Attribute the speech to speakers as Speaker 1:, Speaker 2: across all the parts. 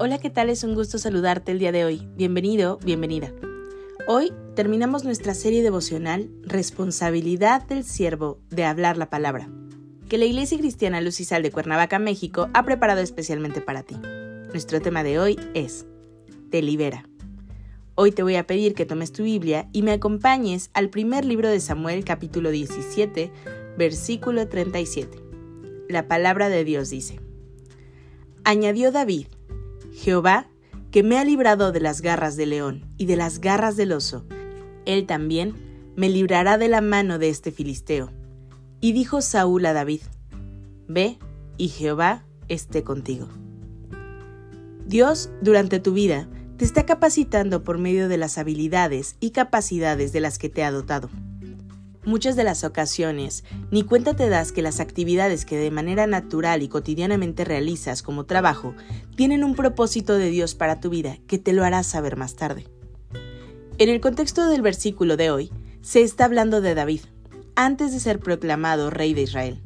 Speaker 1: Hola, ¿qué tal? Es un gusto saludarte el día de hoy. Bienvenido, bienvenida. Hoy terminamos nuestra serie devocional Responsabilidad del siervo de hablar la palabra, que la Iglesia Cristiana Lucisal de Cuernavaca, México, ha preparado especialmente para ti. Nuestro tema de hoy es Te libera. Hoy te voy a pedir que tomes tu Biblia y me acompañes al primer libro de Samuel capítulo 17, versículo 37. La palabra de Dios dice, Añadió David, Jehová, que me ha librado de las garras del león y de las garras del oso, él también me librará de la mano de este filisteo. Y dijo Saúl a David, Ve, y Jehová esté contigo. Dios, durante tu vida, te está capacitando por medio de las habilidades y capacidades de las que te ha dotado. Muchas de las ocasiones, ni cuenta te das que las actividades que de manera natural y cotidianamente realizas como trabajo tienen un propósito de Dios para tu vida que te lo harás saber más tarde. En el contexto del versículo de hoy, se está hablando de David, antes de ser proclamado rey de Israel.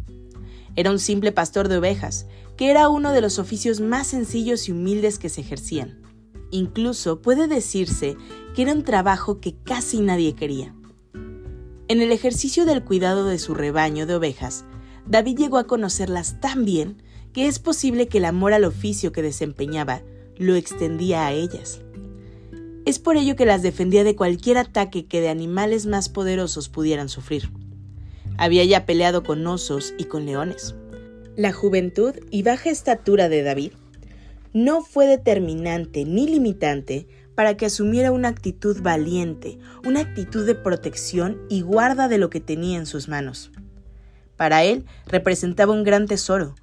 Speaker 1: Era un simple pastor de ovejas, que era uno de los oficios más sencillos y humildes que se ejercían. Incluso puede decirse que era un trabajo que casi nadie quería. En el ejercicio del cuidado de su rebaño de ovejas, David llegó a conocerlas tan bien que es posible que el amor al oficio que desempeñaba lo extendía a ellas. Es por ello que las defendía de cualquier ataque que de animales más poderosos pudieran sufrir. Había ya peleado con osos y con leones. La juventud y baja estatura de David no fue determinante ni limitante para que asumiera una actitud valiente, una actitud de protección y guarda de lo que tenía en sus manos. Para él representaba un gran tesoro,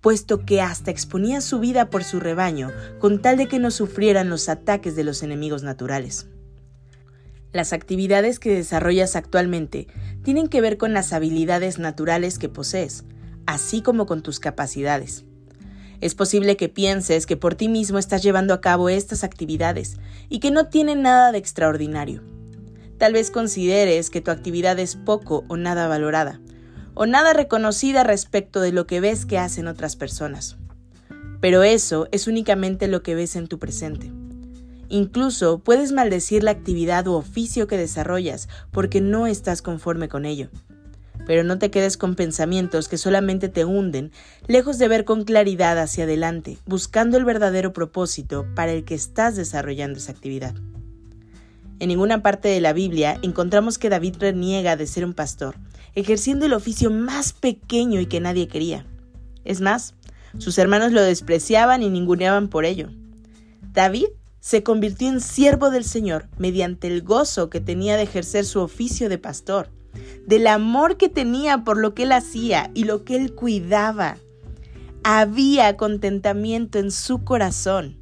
Speaker 1: puesto que hasta exponía su vida por su rebaño con tal de que no sufrieran los ataques de los enemigos naturales. Las actividades que desarrollas actualmente tienen que ver con las habilidades naturales que posees, así como con tus capacidades. Es posible que pienses que por ti mismo estás llevando a cabo estas actividades y que no tienen nada de extraordinario. Tal vez consideres que tu actividad es poco o nada valorada, o nada reconocida respecto de lo que ves que hacen otras personas. Pero eso es únicamente lo que ves en tu presente. Incluso puedes maldecir la actividad u oficio que desarrollas porque no estás conforme con ello pero no te quedes con pensamientos que solamente te hunden, lejos de ver con claridad hacia adelante, buscando el verdadero propósito para el que estás desarrollando esa actividad. En ninguna parte de la Biblia encontramos que David reniega de ser un pastor, ejerciendo el oficio más pequeño y que nadie quería. Es más, sus hermanos lo despreciaban y ninguneaban por ello. David se convirtió en siervo del Señor mediante el gozo que tenía de ejercer su oficio de pastor del amor que tenía por lo que él hacía y lo que él cuidaba. Había contentamiento en su corazón.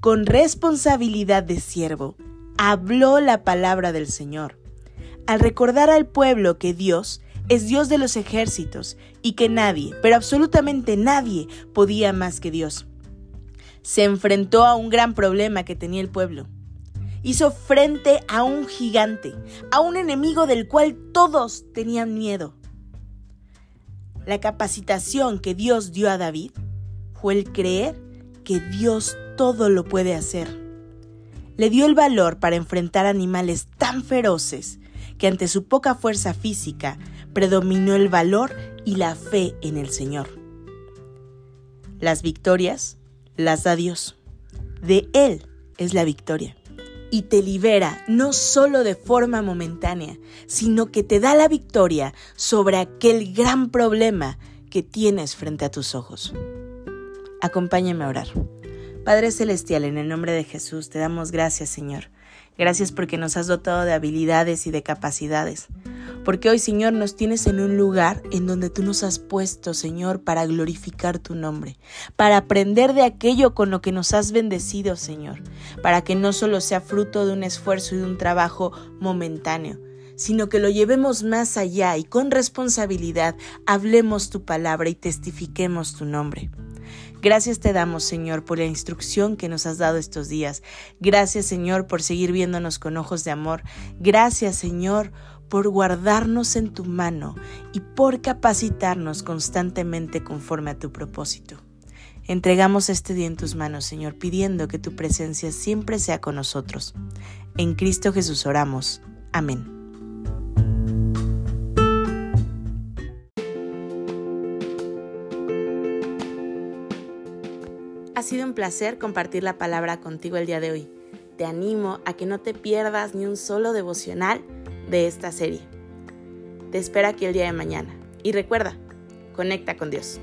Speaker 1: Con responsabilidad de siervo, habló la palabra del Señor. Al recordar al pueblo que Dios es Dios de los ejércitos y que nadie, pero absolutamente nadie, podía más que Dios. Se enfrentó a un gran problema que tenía el pueblo hizo frente a un gigante, a un enemigo del cual todos tenían miedo. La capacitación que Dios dio a David fue el creer que Dios todo lo puede hacer. Le dio el valor para enfrentar animales tan feroces que ante su poca fuerza física predominó el valor y la fe en el Señor. Las victorias las da Dios. De Él es la victoria y te libera no solo de forma momentánea, sino que te da la victoria sobre aquel gran problema que tienes frente a tus ojos. Acompáñame a orar. Padre Celestial, en el nombre de Jesús, te damos gracias, Señor. Gracias porque nos has dotado de habilidades y de capacidades. Porque hoy, Señor, nos tienes en un lugar en donde tú nos has puesto, Señor, para glorificar tu nombre, para aprender de aquello con lo que nos has bendecido, Señor, para que no solo sea fruto de un esfuerzo y de un trabajo momentáneo, sino que lo llevemos más allá y con responsabilidad hablemos tu palabra y testifiquemos tu nombre. Gracias te damos, Señor, por la instrucción que nos has dado estos días. Gracias, Señor, por seguir viéndonos con ojos de amor. Gracias, Señor, por guardarnos en tu mano y por capacitarnos constantemente conforme a tu propósito. Entregamos este día en tus manos, Señor, pidiendo que tu presencia siempre sea con nosotros. En Cristo Jesús oramos. Amén. Ha sido un placer compartir la palabra contigo el día de hoy. Te animo a que no te pierdas ni un solo devocional de esta serie. Te espero aquí el día de mañana. Y recuerda, conecta con Dios.